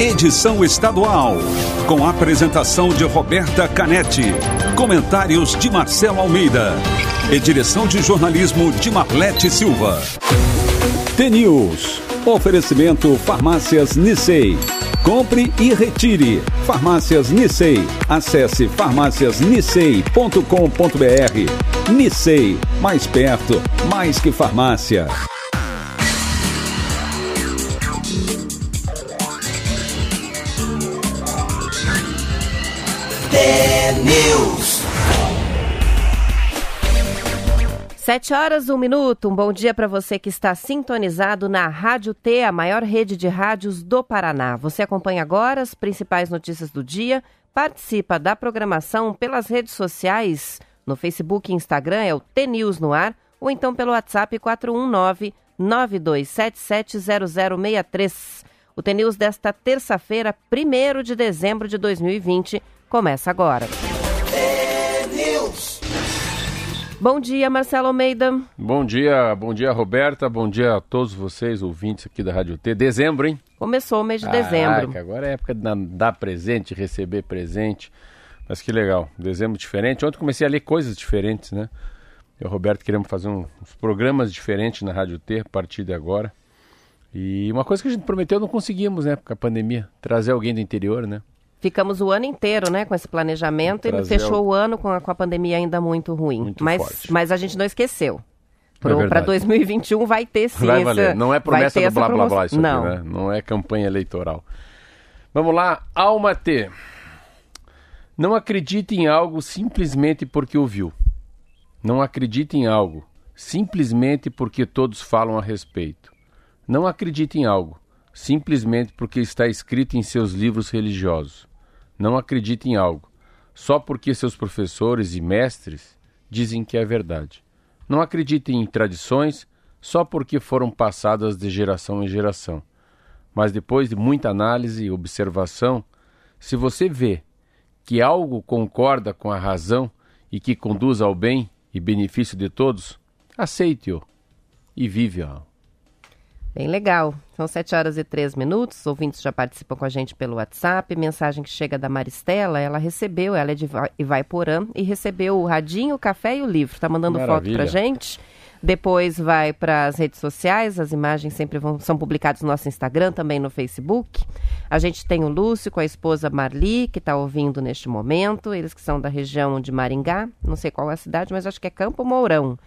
edição estadual, com apresentação de Roberta Canetti, comentários de Marcelo Almeida e direção de jornalismo de Marlete Silva. T-News, oferecimento Farmácias Nissei. Compre e retire. Farmácias Nissei. Acesse farmáciasnissei.com.br. Nissei, mais perto, mais que farmácia. News. Sete horas, um minuto. Um bom dia para você que está sintonizado na Rádio T, a maior rede de rádios do Paraná. Você acompanha agora as principais notícias do dia, participa da programação pelas redes sociais, no Facebook e Instagram é o T News no ar, ou então pelo WhatsApp 419 92770063. O T News desta terça-feira, 1 de dezembro de 2020 começa agora. Bom dia, Marcelo Almeida. Bom dia, bom dia, Roberta. Bom dia a todos vocês, ouvintes aqui da Rádio T. Dezembro, hein? Começou o mês de dezembro. agora é época de dar presente, receber presente. Mas que legal, dezembro diferente. Ontem comecei a ler coisas diferentes, né? Eu e o Roberto queremos fazer um, uns programas diferentes na Rádio T a partir de agora. E uma coisa que a gente prometeu não conseguimos, né? Com a pandemia. Trazer alguém do interior, né? Ficamos o ano inteiro, né, com esse planejamento e fechou o... ano com a, com a pandemia ainda muito ruim. Muito mas, forte. mas a gente não esqueceu. Para é 2021 vai ter sim. Vai valer. Não é promessa do blá blá blá isso não. aqui, né? Não é campanha eleitoral. Vamos lá, Alma T. Não acredite em algo simplesmente porque ouviu. Não acredite em algo simplesmente porque todos falam a respeito. Não acredite em algo simplesmente porque está escrito em seus livros religiosos. Não acredite em algo só porque seus professores e mestres dizem que é verdade. Não acredite em tradições só porque foram passadas de geração em geração. Mas depois de muita análise e observação, se você vê que algo concorda com a razão e que conduz ao bem e benefício de todos, aceite-o e vive-o. Bem legal. São 7 horas e 3 minutos. Os ouvintes já participam com a gente pelo WhatsApp. Mensagem que chega da Maristela. Ela recebeu, ela é de Ivaiporã, e recebeu o radinho, o café e o livro. Está mandando Maravilha. foto pra gente. Depois vai para as redes sociais, as imagens sempre vão, são publicadas no nosso Instagram, também no Facebook. A gente tem o Lúcio com a esposa Marli, que está ouvindo neste momento. Eles que são da região de Maringá, não sei qual é a cidade, mas acho que é Campo Mourão.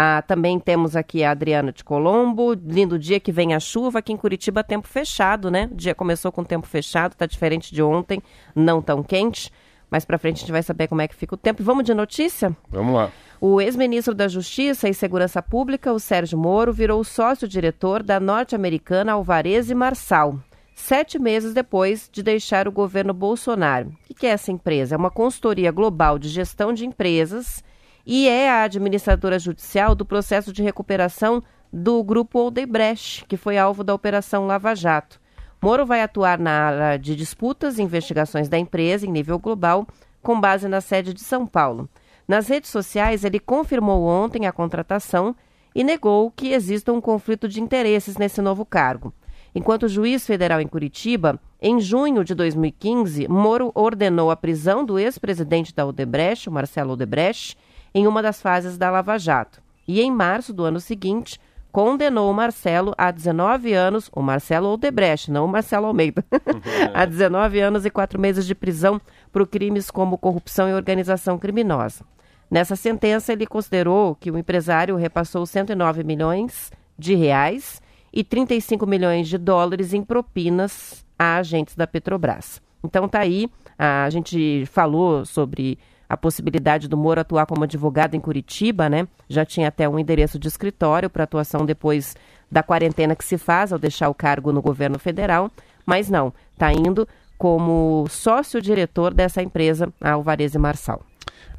Ah, também temos aqui a Adriana de Colombo. Lindo dia que vem a chuva. Aqui em Curitiba, tempo fechado, né? O dia começou com tempo fechado, está diferente de ontem, não tão quente. Mais para frente a gente vai saber como é que fica o tempo. Vamos de notícia? Vamos lá. O ex-ministro da Justiça e Segurança Pública, o Sérgio Moro, virou sócio-diretor da norte-americana Alvarez e Marçal, sete meses depois de deixar o governo Bolsonaro. O que é essa empresa? É uma consultoria global de gestão de empresas e é a administradora judicial do processo de recuperação do grupo Odebrecht, que foi alvo da Operação Lava Jato. Moro vai atuar na área de disputas e investigações da empresa em nível global, com base na sede de São Paulo. Nas redes sociais, ele confirmou ontem a contratação e negou que exista um conflito de interesses nesse novo cargo. Enquanto juiz federal em Curitiba, em junho de 2015, Moro ordenou a prisão do ex-presidente da Odebrecht, Marcelo Odebrecht, em uma das fases da Lava Jato. E em março do ano seguinte, condenou o Marcelo a 19 anos, o Marcelo Odebrecht, não o Marcelo Almeida, a 19 anos e quatro meses de prisão por crimes como corrupção e organização criminosa. Nessa sentença, ele considerou que o empresário repassou 109 milhões de reais e 35 milhões de dólares em propinas a agentes da Petrobras. Então tá aí, a gente falou sobre a possibilidade do Moro atuar como advogado em Curitiba, né? Já tinha até um endereço de escritório para atuação depois da quarentena que se faz ao deixar o cargo no governo federal, mas não, está indo como sócio-diretor dessa empresa, a Alvarez e Marçal.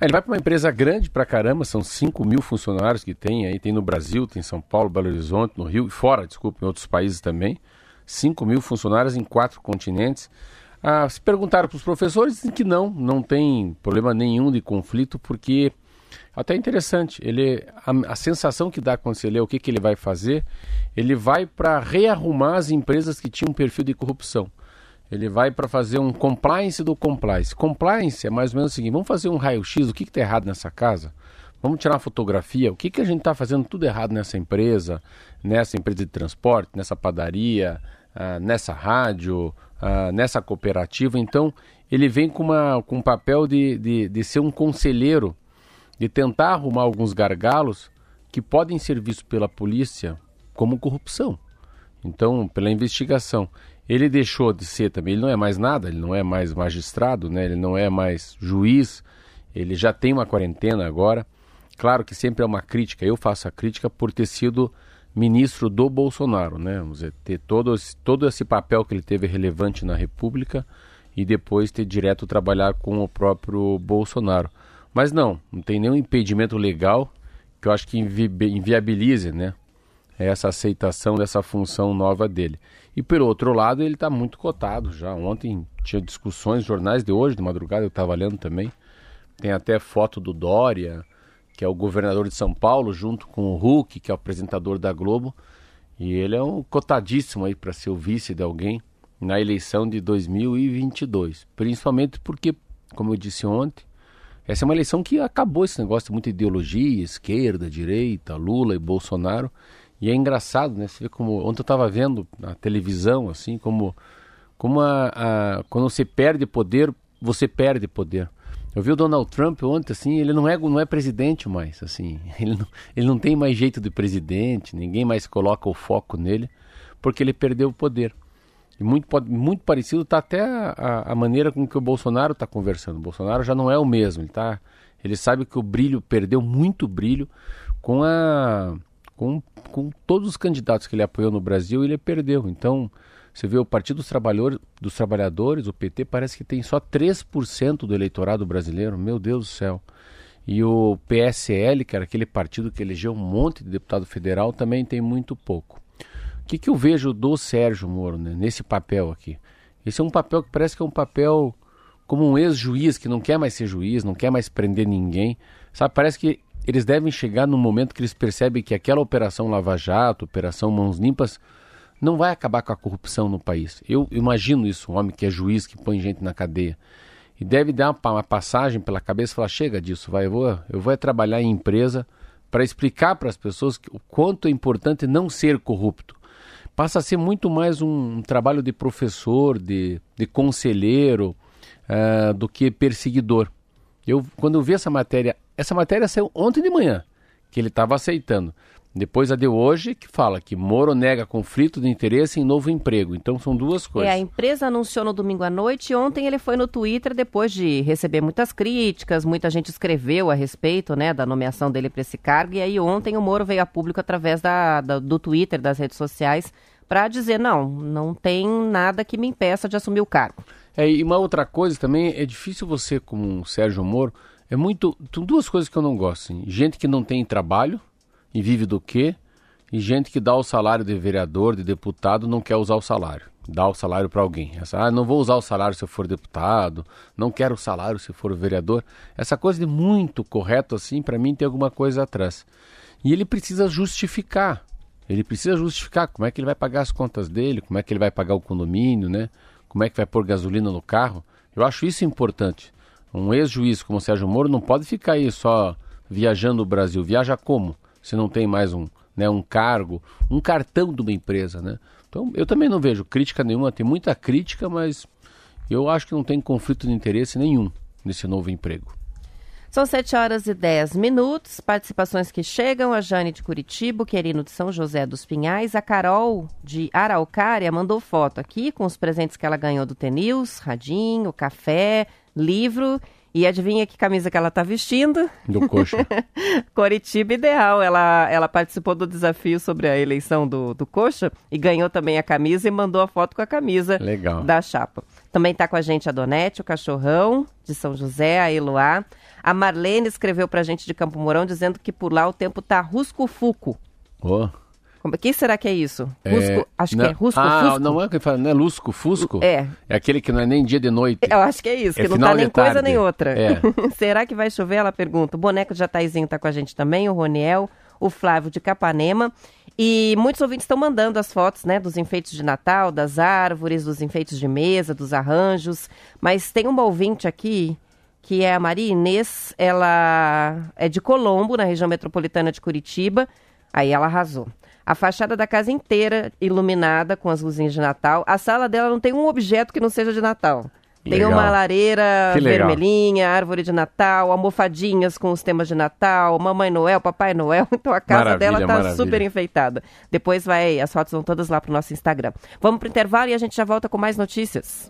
É, ele vai para uma empresa grande para caramba, são 5 mil funcionários que tem aí, tem no Brasil, tem em São Paulo, Belo Horizonte, no Rio e fora, desculpa, em outros países também. 5 mil funcionários em quatro continentes. Ah, se perguntaram para os professores, dizem que não, não tem problema nenhum de conflito, porque até interessante, ele a, a sensação que dá quando você lê o que, que ele vai fazer, ele vai para rearrumar as empresas que tinham um perfil de corrupção. Ele vai para fazer um compliance do compliance. Compliance é mais ou menos o seguinte: vamos fazer um raio-x, o que está errado nessa casa? Vamos tirar uma fotografia, o que, que a gente está fazendo tudo errado nessa empresa, nessa empresa de transporte, nessa padaria, uh, nessa rádio, uh, nessa cooperativa. Então, ele vem com, uma, com um papel de, de, de ser um conselheiro, de tentar arrumar alguns gargalos que podem ser vistos pela polícia como corrupção. Então, pela investigação. Ele deixou de ser também, ele não é mais nada, ele não é mais magistrado, né? ele não é mais juiz, ele já tem uma quarentena agora. Claro que sempre é uma crítica, eu faço a crítica por ter sido ministro do Bolsonaro, né? Vamos dizer, ter todo, todo esse papel que ele teve relevante na República e depois ter direto trabalhar com o próprio Bolsonaro. Mas não, não tem nenhum impedimento legal que eu acho que invi inviabilize, né? Essa aceitação dessa função nova dele. E pelo outro lado, ele está muito cotado já. Ontem tinha discussões, jornais de hoje, de madrugada, eu estava lendo também. Tem até foto do Dória, que é o governador de São Paulo, junto com o Hulk, que é o apresentador da Globo. E ele é um cotadíssimo aí para ser o vice de alguém na eleição de 2022. Principalmente porque, como eu disse ontem, essa é uma eleição que acabou esse negócio de muita ideologia, esquerda, direita, Lula e Bolsonaro. E é engraçado, né? Você vê como. Ontem eu estava vendo na televisão, assim, como, como a, a, quando você perde poder, você perde poder. Eu vi o Donald Trump ontem, assim, ele não é, não é presidente mais, assim, ele não, ele não tem mais jeito de presidente, ninguém mais coloca o foco nele, porque ele perdeu o poder. E muito, muito parecido está até a, a, maneira com que o Bolsonaro está conversando. O Bolsonaro já não é o mesmo, ele, tá, ele sabe que o brilho, perdeu muito brilho com, a, com, com todos os candidatos que ele apoiou no Brasil, ele perdeu. Então, você vê o Partido dos Trabalhadores, dos Trabalhadores, o PT, parece que tem só 3% do eleitorado brasileiro. Meu Deus do céu. E o PSL, que era aquele partido que elegeu um monte de deputado federal, também tem muito pouco. O que, que eu vejo do Sérgio Moro né, nesse papel aqui? Esse é um papel que parece que é um papel como um ex-juiz que não quer mais ser juiz, não quer mais prender ninguém. Sabe, parece que eles devem chegar no momento que eles percebem que aquela operação Lava Jato, operação Mãos Limpas, não vai acabar com a corrupção no país. Eu imagino isso, um homem que é juiz, que põe gente na cadeia. E deve dar uma, passagem pela cabeça e falar: chega disso, vai, eu vou, eu vou trabalhar em empresa para explicar para as pessoas o quanto é importante não ser corrupto. Passa a ser muito mais um, um trabalho de professor, de, de conselheiro, uh, do que perseguidor. Eu, quando eu vi essa matéria, essa matéria saiu ontem de manhã, que ele estava aceitando. Depois a de hoje, que fala que Moro nega conflito de interesse em novo emprego. Então são duas coisas. É, a empresa anunciou no domingo à noite ontem ele foi no Twitter depois de receber muitas críticas, muita gente escreveu a respeito né, da nomeação dele para esse cargo. E aí ontem o Moro veio a público através da, da do Twitter, das redes sociais, para dizer: não, não tem nada que me impeça de assumir o cargo. É, e uma outra coisa também, é difícil você, como um Sérgio Moro, é muito. Tem duas coisas que eu não gosto. Assim. Gente que não tem trabalho e vive do quê? E gente que dá o salário de vereador, de deputado, não quer usar o salário. Dá o salário para alguém. Essa, ah, não vou usar o salário se eu for deputado, não quero o salário se for vereador. Essa coisa de muito correto assim, para mim tem alguma coisa atrás. E ele precisa justificar. Ele precisa justificar como é que ele vai pagar as contas dele, como é que ele vai pagar o condomínio, né? Como é que vai pôr gasolina no carro. Eu acho isso importante. Um ex-juiz como Sérgio Moro não pode ficar aí só viajando o Brasil. Viaja como? Se não tem mais um, né, um cargo, um cartão de uma empresa, né? Então, eu também não vejo crítica nenhuma, tem muita crítica, mas eu acho que não tem conflito de interesse nenhum nesse novo emprego. São 7 horas e 10 minutos. Participações que chegam. A Jane de Curitiba, o Querino de São José dos Pinhais. A Carol de Araucária mandou foto aqui com os presentes que ela ganhou do Tenils, radinho, café, livro e adivinha que camisa que ela está vestindo? Do coxa. Coritiba Ideal. Ela, ela participou do desafio sobre a eleição do, do coxa e ganhou também a camisa e mandou a foto com a camisa Legal. da chapa. Também está com a gente a Donete, o cachorrão de São José, a Eloá. A Marlene escreveu para a gente de Campo Mourão dizendo que por lá o tempo tá rusco-fuco. Oh. O que será que é isso? É, Rusco, acho não, que é Rusco ah, Fusco. não é que fala, não é Lusco Fusco? É. É aquele que não é nem dia de noite. Eu acho que é isso, é que não tá nem coisa nem outra. É. será que vai chover? Ela pergunta. O boneco de Jataizinho tá com a gente também, o Roniel, o Flávio de Capanema. E muitos ouvintes estão mandando as fotos, né, dos enfeites de Natal, das árvores, dos enfeites de mesa, dos arranjos. Mas tem uma ouvinte aqui que é a Maria Inês, ela é de Colombo, na região metropolitana de Curitiba. Aí ela arrasou. A fachada da casa inteira iluminada com as luzinhas de Natal. A sala dela não tem um objeto que não seja de Natal. Tem Legal. uma lareira vermelhinha, árvore de Natal, almofadinhas com os temas de Natal, Mamãe Noel, Papai Noel. Então a casa Maravilha, dela tá maravilha. super enfeitada. Depois vai, as fotos vão todas lá pro nosso Instagram. Vamos pro intervalo e a gente já volta com mais notícias.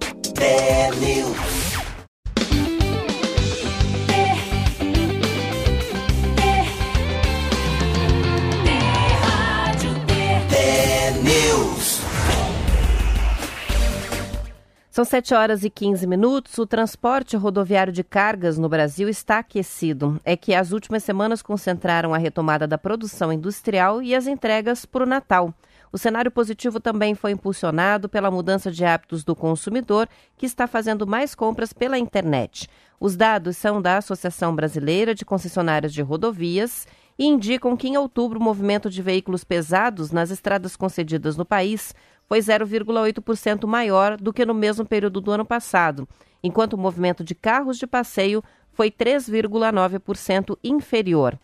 São 7 horas e 15 minutos. O transporte rodoviário de cargas no Brasil está aquecido. É que as últimas semanas concentraram a retomada da produção industrial e as entregas para o Natal. O cenário positivo também foi impulsionado pela mudança de hábitos do consumidor, que está fazendo mais compras pela internet. Os dados são da Associação Brasileira de Concessionárias de Rodovias e indicam que em outubro o movimento de veículos pesados nas estradas concedidas no país foi 0,8% maior do que no mesmo período do ano passado, enquanto o movimento de carros de passeio foi 3,9% inferior.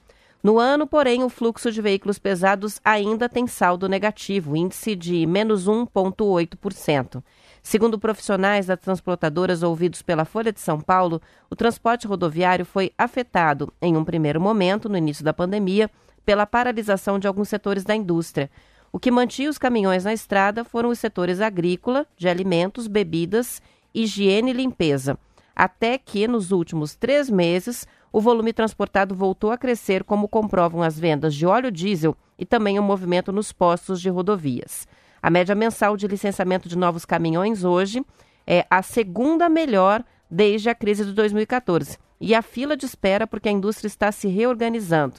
No ano, porém, o fluxo de veículos pesados ainda tem saldo negativo, índice de menos 1,8%. Segundo profissionais das transportadoras ouvidos pela Folha de São Paulo, o transporte rodoviário foi afetado, em um primeiro momento, no início da pandemia, pela paralisação de alguns setores da indústria. O que mantinha os caminhões na estrada foram os setores agrícola, de alimentos, bebidas, higiene e limpeza. Até que, nos últimos três meses, o volume transportado voltou a crescer, como comprovam as vendas de óleo diesel e também o movimento nos postos de rodovias. A média mensal de licenciamento de novos caminhões hoje é a segunda melhor desde a crise de 2014. E a fila de espera porque a indústria está se reorganizando.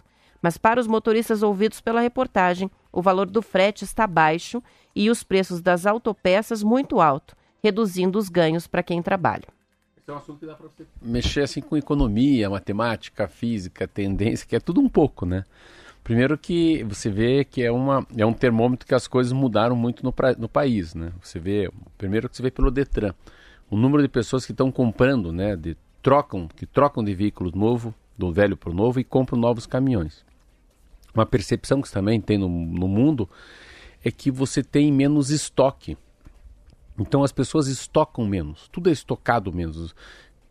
Mas para os motoristas ouvidos pela reportagem, o valor do frete está baixo e os preços das autopeças muito alto, reduzindo os ganhos para quem trabalha. Esse é um assunto que dá para você mexer assim com economia, matemática, física, tendência, que é tudo um pouco, né? Primeiro que você vê que é, uma, é um termômetro que as coisas mudaram muito no, pra- no país, né? Você vê, primeiro que você vê pelo Detran, o número de pessoas que estão comprando, né? De, trocam, que trocam de veículo novo, do velho para o novo e compram novos caminhões. Uma percepção que também tem no, no mundo é que você tem menos estoque. Então as pessoas estocam menos, tudo é estocado menos.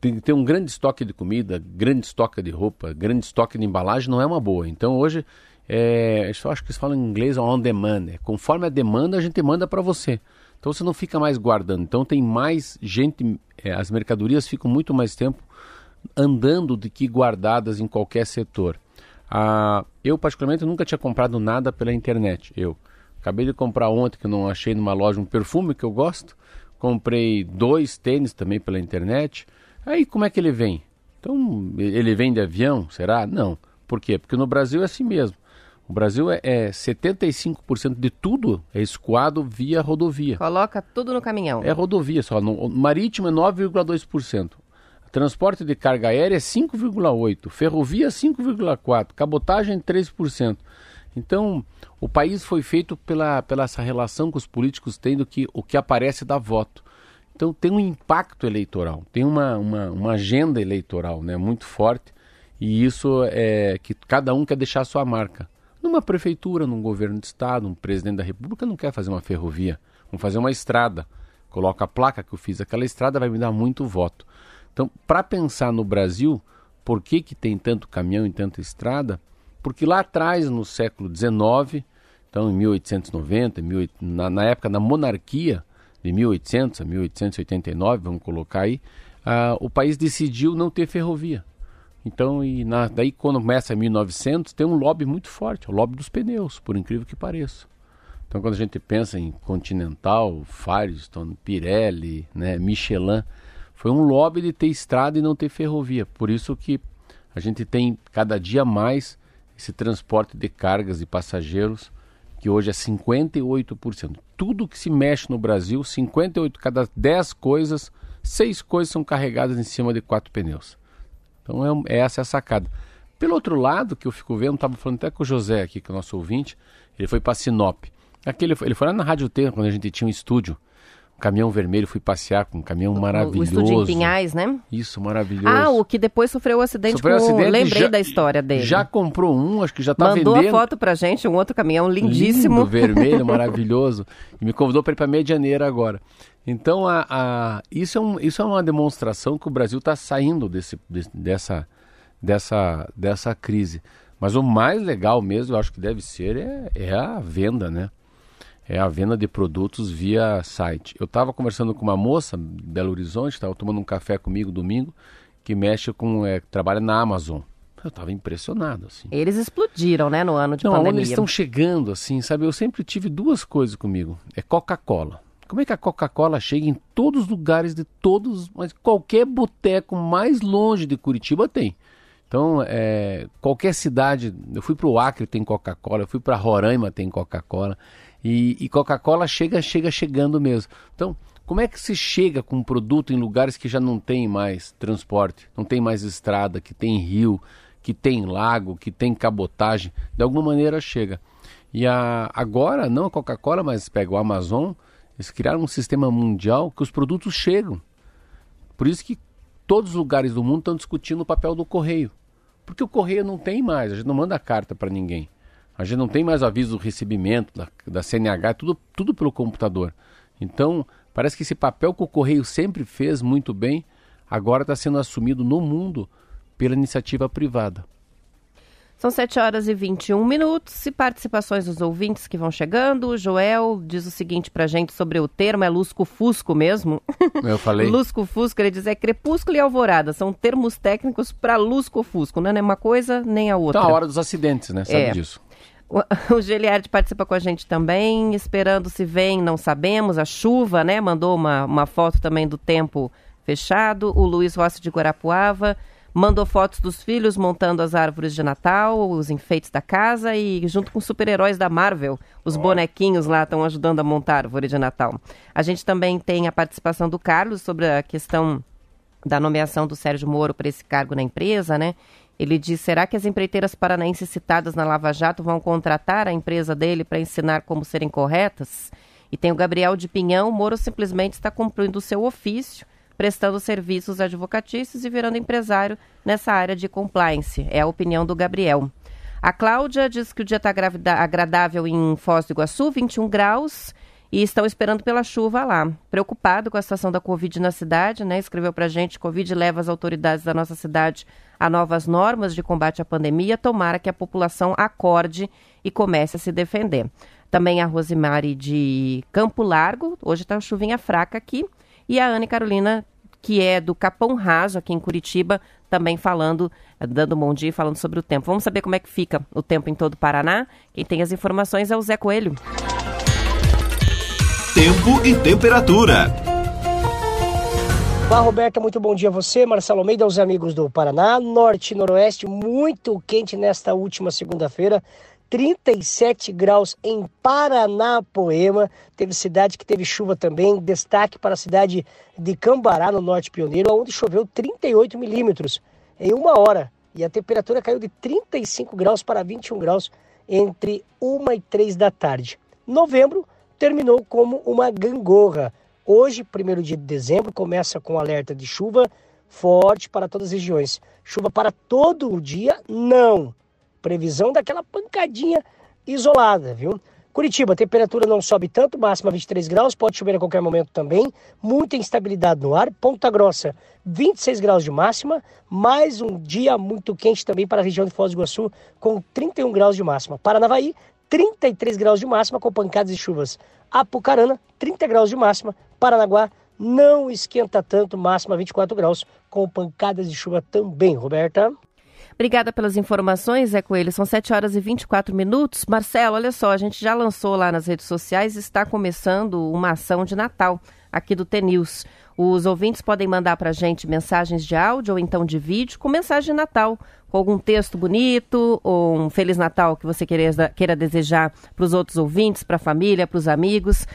Tem, tem um grande estoque de comida, grande estoque de roupa, grande estoque de embalagem não é uma boa. Então hoje, é, eu acho que eles falam em inglês on demand. É, conforme a demanda, a gente manda para você. Então você não fica mais guardando. Então tem mais gente, é, as mercadorias ficam muito mais tempo andando do que guardadas em qualquer setor. Ah, eu, particularmente, nunca tinha comprado nada pela internet. Eu acabei de comprar ontem, que eu não achei numa loja, um perfume que eu gosto. Comprei dois tênis também pela internet. Aí, como é que ele vem? Então, ele vem de avião? Será? Não. Por quê? Porque no Brasil é assim mesmo. O Brasil é, é 75% de tudo é escoado via rodovia. Coloca tudo no caminhão. É rodovia só. No, marítimo é 9,2%. Transporte de carga aérea é 5,8%. Ferrovia 5,4%. Cabotagem 3%. Então, o país foi feito pela, pela essa relação que os políticos têm do que o que aparece dá voto. Então, tem um impacto eleitoral, tem uma, uma, uma agenda eleitoral né, muito forte. E isso é que cada um quer deixar a sua marca. Numa prefeitura, num governo de estado, um presidente da república não quer fazer uma ferrovia, vamos fazer uma estrada. Coloca a placa que eu fiz, aquela estrada vai me dar muito voto. Então, para pensar no Brasil, por que, que tem tanto caminhão e tanta estrada? Porque lá atrás, no século XIX, então em 1890, 18, na, na época da monarquia, de 1800 a 1889, vamos colocar aí, ah, o país decidiu não ter ferrovia. Então, e na, daí quando começa 1900, tem um lobby muito forte, o lobby dos pneus, por incrível que pareça. Então, quando a gente pensa em Continental, Firestone, Pirelli, né, Michelin, foi um lobby de ter estrada e não ter ferrovia. Por isso que a gente tem cada dia mais esse transporte de cargas e passageiros, que hoje é 58%. Tudo que se mexe no Brasil, 58, cada 10 coisas, 6 coisas são carregadas em cima de quatro pneus. Então é, essa é a sacada. Pelo outro lado, que eu fico vendo, estava falando até com o José aqui, que é o nosso ouvinte, ele foi para Sinop. Aquele, ele foi lá na Rádio T, quando a gente tinha um estúdio caminhão vermelho, fui passear com um caminhão maravilhoso. O estúdio em Pinhais, né? Isso, maravilhoso. Ah, o que depois sofreu o um acidente sofreu com... Acidente, Lembrei já, da história dele. Já comprou um, acho que já está vendendo. Mandou a foto pra gente, um outro caminhão lindíssimo. Lindo, vermelho, maravilhoso. E me convidou para ir para Medianeira agora. Então, a, a, isso, é um, isso é uma demonstração que o Brasil está saindo desse, dessa, dessa, dessa crise. Mas o mais legal mesmo, eu acho que deve ser, é, é a venda, né? É a venda de produtos via site. Eu estava conversando com uma moça de Belo Horizonte, estava tomando um café comigo domingo, que mexe com, é, trabalha na Amazon. Eu estava impressionado, assim. Eles explodiram, né, no ano de Não, pandemia. Não, eles estão chegando, assim, sabe? Eu sempre tive duas coisas comigo. É Coca-Cola. Como é que a Coca-Cola chega em todos os lugares de todos, mas qualquer boteco mais longe de Curitiba tem. Então, é, qualquer cidade, eu fui para o Acre, tem Coca-Cola, eu fui para Roraima, tem Coca-Cola. E, e Coca-Cola chega, chega chegando mesmo. Então, como é que se chega com um produto em lugares que já não tem mais transporte, não tem mais estrada, que tem rio, que tem lago, que tem cabotagem? De alguma maneira chega. E a, agora, não a Coca-Cola, mas pega o Amazon, eles criaram um sistema mundial que os produtos chegam. Por isso que todos os lugares do mundo estão discutindo o papel do correio. Porque o correio não tem mais, a gente não manda carta para ninguém. A gente não tem mais aviso do recebimento da, da CNH, é tudo, tudo pelo computador. Então, parece que esse papel que o Correio sempre fez muito bem, agora está sendo assumido no mundo pela iniciativa privada. São 7 horas e 21 minutos e participações dos ouvintes que vão chegando. O Joel diz o seguinte pra gente sobre o termo, é lusco-fusco mesmo. Eu falei. lusco-fusco, ele diz é crepúsculo e alvorada. São termos técnicos para lusco-fusco. Não é nem uma coisa nem a outra. Então, a hora dos acidentes, né? Sabe é. disso. O, o Giliard participa com a gente também, esperando se vem, não sabemos. A chuva, né? Mandou uma, uma foto também do tempo fechado. O Luiz Rossi de Guarapuava mandou fotos dos filhos montando as árvores de Natal, os enfeites da casa e junto com super-heróis da Marvel, os bonequinhos lá estão ajudando a montar a árvore de Natal. A gente também tem a participação do Carlos sobre a questão da nomeação do Sérgio Moro para esse cargo na empresa, né? Ele diz: será que as empreiteiras paranaenses citadas na Lava Jato vão contratar a empresa dele para ensinar como serem corretas? E tem o Gabriel de Pinhão: Moro simplesmente está cumprindo o seu ofício, prestando serviços advocatícios e virando empresário nessa área de compliance. É a opinião do Gabriel. A Cláudia diz que o dia está agradável em Foz do Iguaçu, 21 graus e estão esperando pela chuva lá. Preocupado com a situação da Covid na cidade, né? Escreveu para a gente: Covid leva as autoridades da nossa cidade a novas normas de combate à pandemia. Tomara que a população acorde e comece a se defender. Também a Rosemary de Campo Largo, hoje está chuvinha fraca aqui. E a Ana Carolina, que é do Capão Raso, aqui em Curitiba, também falando, dando um bom dia falando sobre o tempo. Vamos saber como é que fica o tempo em todo o Paraná? Quem tem as informações é o Zé Coelho. Tempo e temperatura. Olá, Roberta, muito bom dia a você, Marcelo Almeida, aos amigos do Paraná. Norte e Noroeste, muito quente nesta última segunda-feira. 37 graus em Paranapoema. Teve cidade que teve chuva também. Destaque para a cidade de Cambará, no Norte Pioneiro, onde choveu 38 milímetros em uma hora. E a temperatura caiu de 35 graus para 21 graus entre 1 e 3 da tarde. Novembro terminou como uma gangorra. Hoje, primeiro dia de dezembro, começa com alerta de chuva forte para todas as regiões. Chuva para todo o dia? Não. Previsão daquela pancadinha isolada, viu? Curitiba, temperatura não sobe tanto, máxima 23 graus, pode chover a qualquer momento também. Muita instabilidade no ar. Ponta Grossa, 26 graus de máxima. Mais um dia muito quente também para a região de Foz do Iguaçu, com 31 graus de máxima. Paranavaí, 33 graus de máxima com pancadas e chuvas. Apucarana, 30 graus de máxima. Paranaguá, não esquenta tanto, máxima 24 graus, com pancadas de chuva também, Roberta. Obrigada pelas informações, Zé Coelho. São 7 horas e 24 minutos. Marcelo, olha só, a gente já lançou lá nas redes sociais, está começando uma ação de Natal aqui do TNews. Os ouvintes podem mandar para a gente mensagens de áudio ou então de vídeo com mensagem de Natal, com algum texto bonito ou um Feliz Natal que você queira, queira desejar para os outros ouvintes, para a família, para os amigos.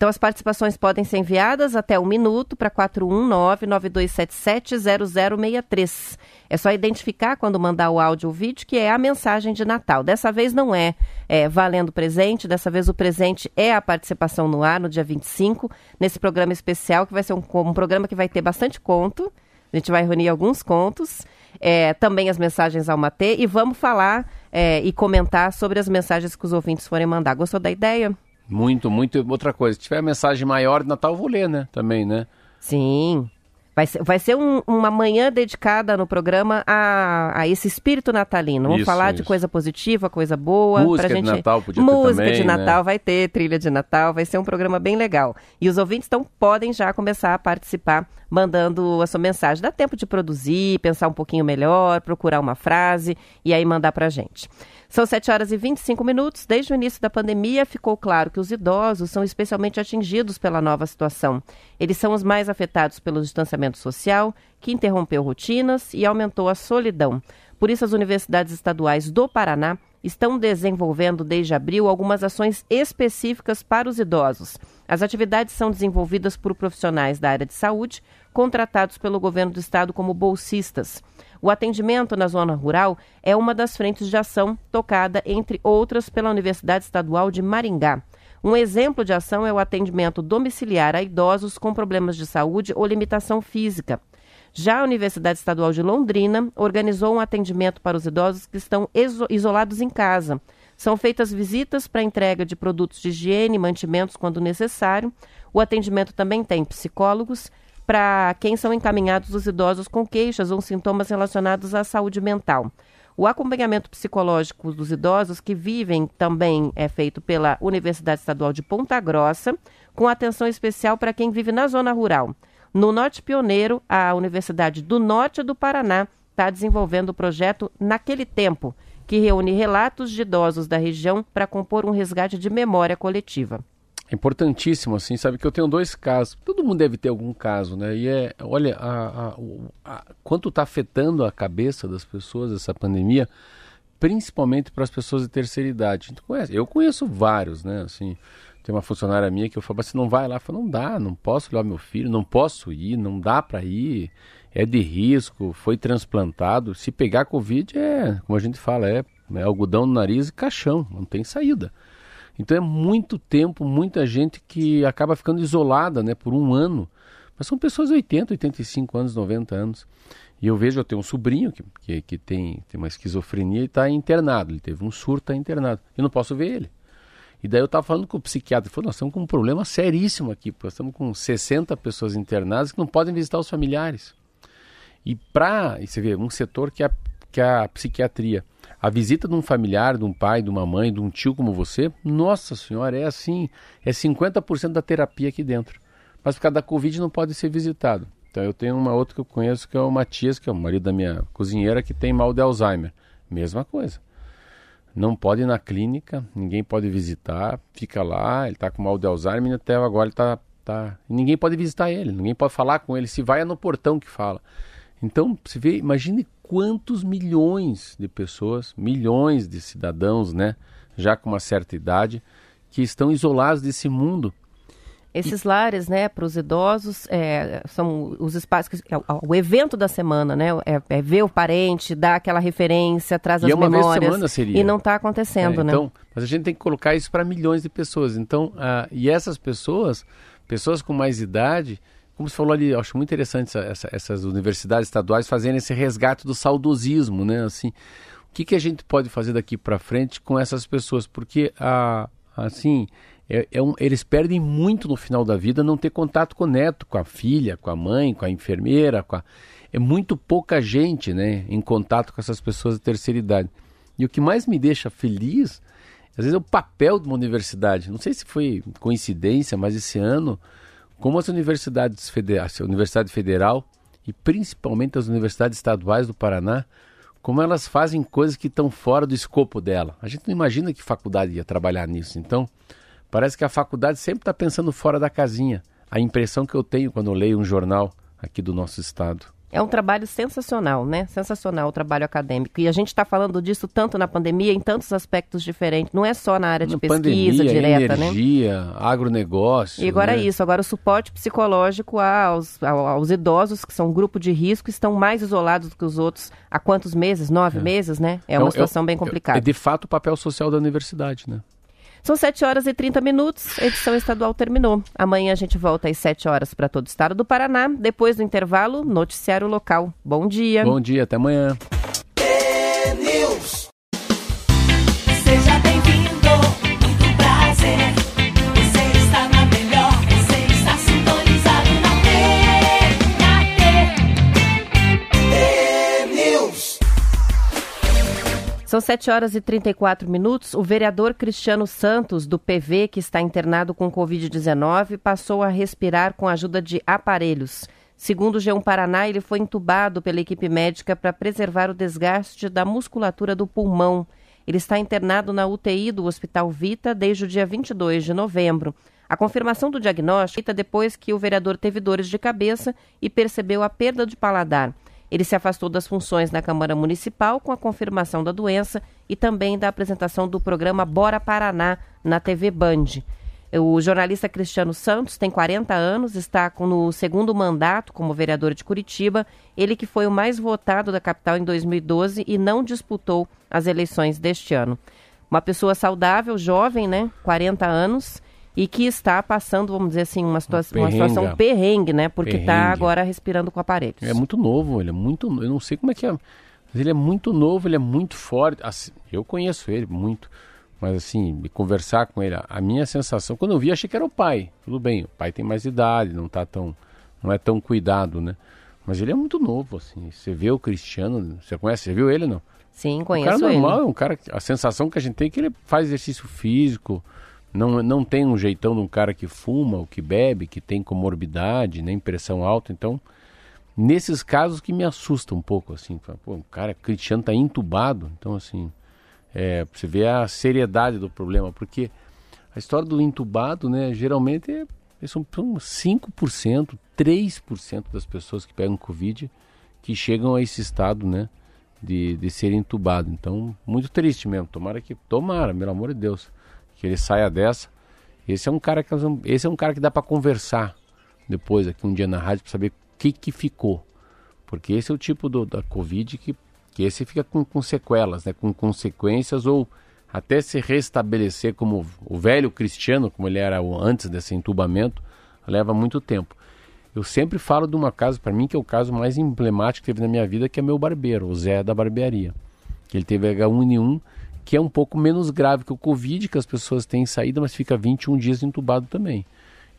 Então as participações podem ser enviadas até um minuto para 419-9277-0063. É só identificar quando mandar o áudio ou vídeo que é a mensagem de Natal. Dessa vez não é, é valendo presente, dessa vez o presente é a participação no ar no dia 25, nesse programa especial, que vai ser um, um programa que vai ter bastante conto. A gente vai reunir alguns contos, é, também as mensagens ao Matê, e vamos falar é, e comentar sobre as mensagens que os ouvintes forem mandar. Gostou da ideia? Muito, muito. Outra coisa, se tiver mensagem maior de Natal, eu vou ler, né? Também, né? Sim. Vai ser, vai ser um, uma manhã dedicada no programa a, a esse espírito natalino. Vamos Isso, falar de isso. coisa positiva, coisa boa. Música pra de gente... Natal podia ter Música de Natal né? vai ter, trilha de Natal, vai ser um programa bem legal. E os ouvintes então podem já começar a participar mandando a sua mensagem. Dá tempo de produzir, pensar um pouquinho melhor, procurar uma frase e aí mandar pra gente. São 7 horas e 25 minutos. Desde o início da pandemia, ficou claro que os idosos são especialmente atingidos pela nova situação. Eles são os mais afetados pelo distanciamento social, que interrompeu rotinas e aumentou a solidão. Por isso, as universidades estaduais do Paraná estão desenvolvendo desde abril algumas ações específicas para os idosos. As atividades são desenvolvidas por profissionais da área de saúde, contratados pelo governo do estado como bolsistas. O atendimento na zona rural é uma das frentes de ação tocada, entre outras, pela Universidade Estadual de Maringá. Um exemplo de ação é o atendimento domiciliar a idosos com problemas de saúde ou limitação física. Já a Universidade Estadual de Londrina organizou um atendimento para os idosos que estão iso isolados em casa. São feitas visitas para entrega de produtos de higiene e mantimentos quando necessário. O atendimento também tem psicólogos para quem são encaminhados os idosos com queixas ou sintomas relacionados à saúde mental. O acompanhamento psicológico dos idosos que vivem também é feito pela Universidade Estadual de Ponta Grossa, com atenção especial para quem vive na zona rural. No Norte Pioneiro, a Universidade do Norte do Paraná está desenvolvendo o projeto Naquele Tempo, que reúne relatos de idosos da região para compor um resgate de memória coletiva. É importantíssimo, assim, sabe que eu tenho dois casos. Todo mundo deve ter algum caso, né? E é, olha, a, a, a- quanto está afetando a cabeça das pessoas essa pandemia, principalmente para as pessoas de terceira idade. Tu conhece? Eu conheço vários, né? Assim, tem uma funcionária minha que eu falo, você não vai lá? Eu falo, não dá, não posso levar meu filho, não posso ir, não dá para ir, é de risco, foi transplantado. Se pegar Covid é, como a gente fala, é, é algodão no nariz e caixão, não tem saída. Então é muito tempo, muita gente que acaba ficando isolada né, por um ano. Mas são pessoas de 80, 85 anos, 90 anos. E eu vejo, eu tenho um sobrinho que, que, que tem, tem uma esquizofrenia e está internado. Ele teve um surto, está internado. Eu não posso ver ele. E daí eu estava falando com o psiquiatra, ele falou, nós estamos com um problema seríssimo aqui, nós estamos com 60 pessoas internadas que não podem visitar os familiares. E para, você vê, um setor que é, que é a psiquiatria. A visita de um familiar, de um pai, de uma mãe, de um tio como você, nossa senhora, é assim, é 50% da terapia aqui dentro. Mas por causa da Covid não pode ser visitado. Então eu tenho uma outra que eu conheço que é o Matias, que é o marido da minha cozinheira, que tem mal de Alzheimer. Mesma coisa. Não pode ir na clínica, ninguém pode visitar, fica lá, ele está com mal de Alzheimer até agora ele está. Tá... Ninguém pode visitar ele, ninguém pode falar com ele. Se vai é no portão que fala. Então, se vê, imagine quantos milhões de pessoas, milhões de cidadãos, né, já com uma certa idade, que estão isolados desse mundo. Esses lares, né, para os idosos, é, são os espaços, que, é o- o evento da semana, né, é, é ver o parente, dar aquela referência, traz E as é uma vez por memórias. semana seria. E não está acontecendo, É, né? então, mas a gente tem que colocar isso para milhões de pessoas. Então, ah, e essas pessoas, pessoas com mais idade, como você falou ali, eu acho muito interessante essa- essa- essas universidades estaduais fazerem esse resgate do saudosismo, né? Assim, o que, que a gente pode fazer daqui para frente com essas pessoas? Porque, ah, assim, é- é um- eles perdem muito no final da vida não ter contato com o neto, com a filha, com a mãe, com a enfermeira, com a... é muito pouca gente, né, em contato com essas pessoas de terceira idade. E o que mais me deixa feliz, às vezes é o papel de uma universidade. Não sei se foi coincidência, mas esse ano, como as universidades federais, a Universidade Federal e principalmente as universidades estaduais do Paraná, como elas fazem coisas que estão fora do escopo dela. A gente não imagina que faculdade ia trabalhar nisso. Então, parece que a faculdade sempre está pensando fora da casinha. A impressão que eu tenho quando eu leio um jornal aqui do nosso estado. É um trabalho sensacional, né? Sensacional o trabalho acadêmico. E a gente está falando disso tanto na pandemia, em tantos aspectos diferentes. Não é só na área de na pesquisa pandemia, direta, energia, né? agronegócio. E agora né? é isso. Agora o suporte psicológico aos, aos idosos, que são um grupo de risco, estão mais isolados do que os outros há quantos meses? Nove é. meses, né? É uma é, situação bem complicada. É de fato o papel social da universidade, né? São 7 horas e 30 minutos, a edição estadual terminou. Amanhã a gente volta às 7 horas para todo o estado do Paraná. Depois do intervalo, noticiário local. Bom dia. Bom dia, até amanhã. São 7 horas e 34 minutos. O vereador Cristiano Santos, do PV, que está internado com Covid-19, passou a respirar com a ajuda de aparelhos. Segundo o G1 Paraná, ele foi entubado pela equipe médica para preservar o desgaste da musculatura do pulmão. Ele está internado na UTI do Hospital Vita desde o dia 22 de novembro. A confirmação do diagnóstico feita depois que o vereador teve dores de cabeça e percebeu a perda de paladar. Ele se afastou das funções na Câmara Municipal com a confirmação da doença e também da apresentação do programa Bora Paraná na TV Band. O jornalista Cristiano Santos tem 40 anos, está no segundo mandato como vereador de Curitiba, ele que foi o mais votado da capital em 2012 e não disputou as eleições deste ano. Uma pessoa saudável, jovem, né? 40 anos, e que está passando, vamos dizer assim, uma, situa uma situação perrengue, né? Porque está agora respirando com aparelhos. É muito novo, ele é muito. Eu não sei como é que é. Mas ele é muito novo, ele é muito forte. Assim, eu conheço ele muito. Mas assim, conversar com ele, a minha sensação, quando eu vi, achei que era o pai. Tudo bem, o pai tem mais idade, não tá tão. não é tão cuidado, né? Mas ele é muito novo, assim. Você vê o Cristiano, você conhece, você viu ele não? Sim, conheço um cara normal, ele. É um cara, a sensação que a gente tem é que ele faz exercício físico, não, não tem um jeitão de um cara que fuma ou que bebe, que tem comorbidade, nem pressão alta. Então, nesses casos que me assusta um pouco, assim. Pô, o cara Cristiano tá entubado. Então, assim, é, você vê a seriedade do problema. Porque a história do entubado, né, geralmente é, são 5%, 3% das pessoas que pegam Covid que chegam a esse estado, né? De, de ser entubado. Então, muito triste mesmo. Tomara que. Tomara, pelo amor de Deus que ele saia dessa. Esse é um cara que esse é um cara que dá para conversar depois aqui um dia na rádio para saber o que que ficou. Porque esse é o tipo do, da Covid que, que esse fica com, com sequelas, né, com consequências ou até se restabelecer como o velho cristiano, como ele era antes desse entubamento, leva muito tempo. Eu sempre falo de uma casa, para mim, que é o caso mais emblemático que teve na minha vida, que é meu barbeiro, o Zé da Barbearia. Que ele teve H1N1 que é um pouco menos grave que o Covid, que as pessoas têm saída, mas fica 21 dias entubado também.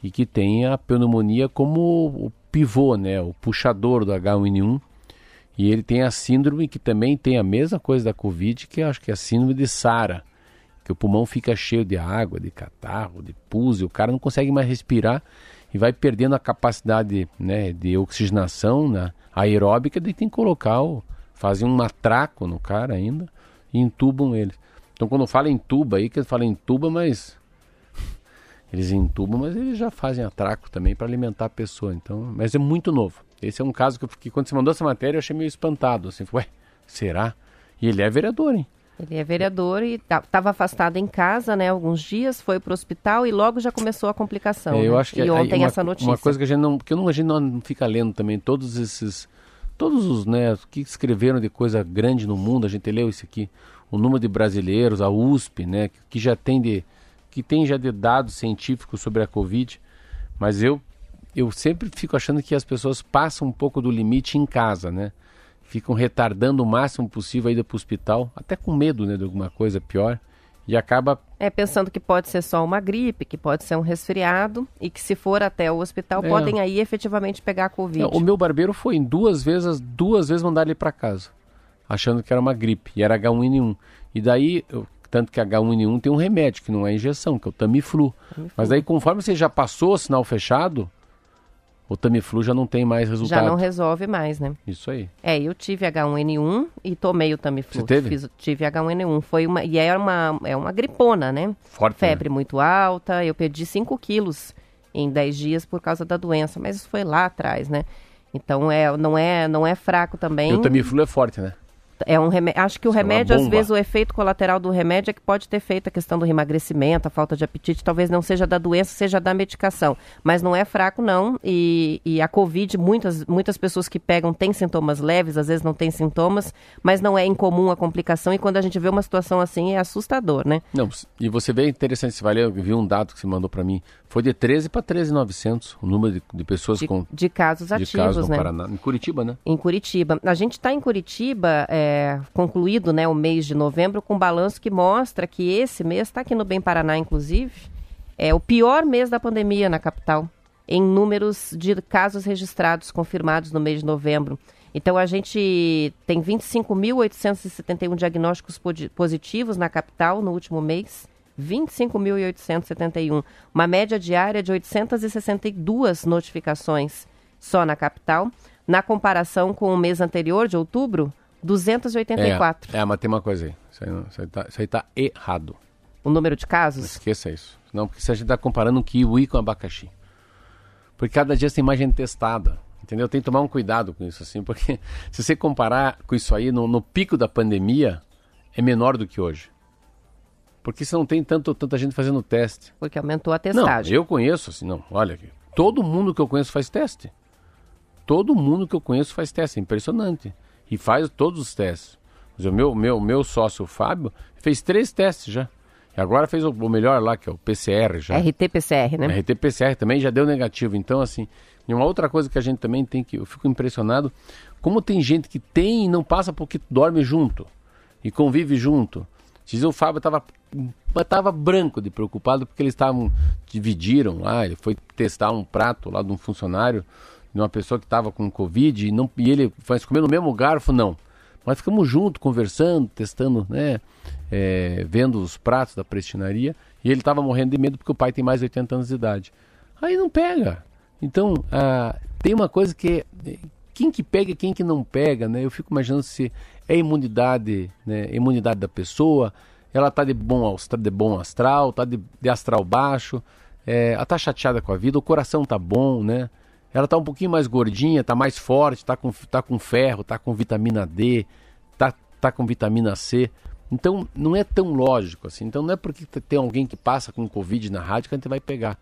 E que tem a pneumonia como o pivô, né, o puxador do H1N1. E ele tem a síndrome que também tem a mesma coisa da Covid, que acho que é a síndrome de Sara, que o pulmão fica cheio de água, de catarro, de pus, e o cara não consegue mais respirar e vai perdendo a capacidade né, de oxigenação né, aeróbica, e tem que colocar, o, fazer um matraco no cara ainda e entubam eles. Então quando fala em tuba aí, que fala em tuba, mas eles entubam, mas eles já fazem atraco também para alimentar a pessoa. Então, mas é muito novo. Esse é um caso que, eu, que quando você mandou essa matéria eu achei meio espantado, assim, ué, será? E ele é vereador, hein? Ele é vereador e estava afastado em casa, né, alguns dias, foi para o hospital e logo já começou a complicação. É, eu né? acho que e ontem uma, essa notícia. Uma coisa que a gente não, que a gente não fica lendo também todos esses, todos os, né, que escreveram de coisa grande no mundo, a gente leu isso aqui. O número de brasileiros, a USP, né, que já tem de que tem já de dados científicos sobre a Covid, mas eu eu sempre fico achando que as pessoas passam um pouco do limite em casa, né? Ficam retardando o máximo possível a ida para o hospital, até com medo, né, de alguma coisa pior, e acaba é pensando que pode ser só uma gripe, que pode ser um resfriado e que se for até o hospital é. podem aí efetivamente pegar a Covid. o meu barbeiro foi em duas vezes, duas vezes mandar ele para casa achando que era uma gripe, e era H1N1. E daí, tanto que H1N1 tem um remédio, que não é injeção, que é o Tamiflu. Tamiflu. Mas daí, conforme você já passou o sinal fechado, o Tamiflu já não tem mais resultado. Já não resolve mais, né? Isso aí. É, eu tive H1N1 e tomei o Tamiflu. Você teve? Fiz, tive H1N1. Foi uma, e é uma, é uma gripona, né? Forte, Febre né? muito alta. Eu perdi 5 quilos em 10 dias por causa da doença. Mas isso foi lá atrás, né? Então é, não, é, não é fraco também. E o Tamiflu é forte, né? É um remédio. Acho que o Isso é remédio, às bomba. vezes, o efeito colateral do remédio é que pode ter feito a questão do emagrecimento, a falta de apetite. Talvez não seja da doença, seja da medicação. Mas não é fraco, não. E, e a Covid, muitas, muitas pessoas que pegam têm sintomas leves, às vezes não têm sintomas, mas não é incomum a complicação. E quando a gente vê uma situação assim, é assustador, né? Não, e você vê interessante, se valeu, eu vi um dado que você mandou para mim. Foi de 13 para 13,900 o número de, de pessoas De, com de casos de ativos, casos no né? Paraná. Em Curitiba, né? em Curitiba. A gente está em Curitiba, é, concluído né, o mês de novembro, com um balanço que mostra que esse mês, está aqui no Bem Paraná, inclusive, é o pior mês da pandemia na capital, em números de casos registrados, confirmados no mês de novembro. Então, a gente tem 25.871 diagnósticos positivos na capital no último mês. 25.871. Uma média diária de 862 notificações só na capital. Na comparação com o mês anterior, de outubro, 284. É, é, mas tem uma coisa aí. Isso aí, não- isso aí tá, isso aí tá errado. O número de Não casos? esqueça isso. Não, porque se a gente está comparando um kiwi com abacaxi. Porque cada dia tem mais gente testada. Entendeu? Tem que tomar um cuidado com isso, assim, porque se você comparar com isso aí, no, no pico da pandemia, é menor do que hoje. Porque você não tem tanto, tanta gente fazendo teste. Porque aumentou a Não, testagem. eu conheço, assim, não, olha aqui. Todo mundo que eu conheço faz teste. Todo mundo que eu conheço faz teste, é impressionante. E faz todos os testes. O meu, meu, meu sócio, o Fábio, fez três testes já. E agora fez o, o melhor lá, que é o PCR já. RT-PCR, né? RT-PCR também já deu negativo. Então, assim, e uma outra coisa que a gente também tem que. Eu fico impressionado, como tem gente que tem e não passa porque dorme junto e convive junto. Diz o Fábio estava tava branco de preocupado porque eles estavam. dividiram lá, ele foi testar um prato lá de um funcionário, de uma pessoa que estava com Covid, e, não, e ele foi comer no mesmo garfo, não. Mas ficamos juntos, conversando, testando, né? é, vendo os pratos da prestinaria, e ele estava morrendo de medo porque o pai tem mais de 80 anos de idade. Aí não pega. Então, ah, tem uma coisa que é, quem que pega e quem que não pega, né? Eu fico imaginando se é imunidade, né? Imunidade da pessoa, ela tá de bom, astra- de bom astral, tá de, de astral baixo, é, ela tá chateada com a vida, o coração tá bom, né? Ela tá um pouquinho mais gordinha, tá mais forte, tá com, tá com ferro, tá com vitamina D, tá, tá com vitamina C. Então não é tão lógico assim. Então não é porque tem alguém que passa com Covid na rádio que a gente vai pegar.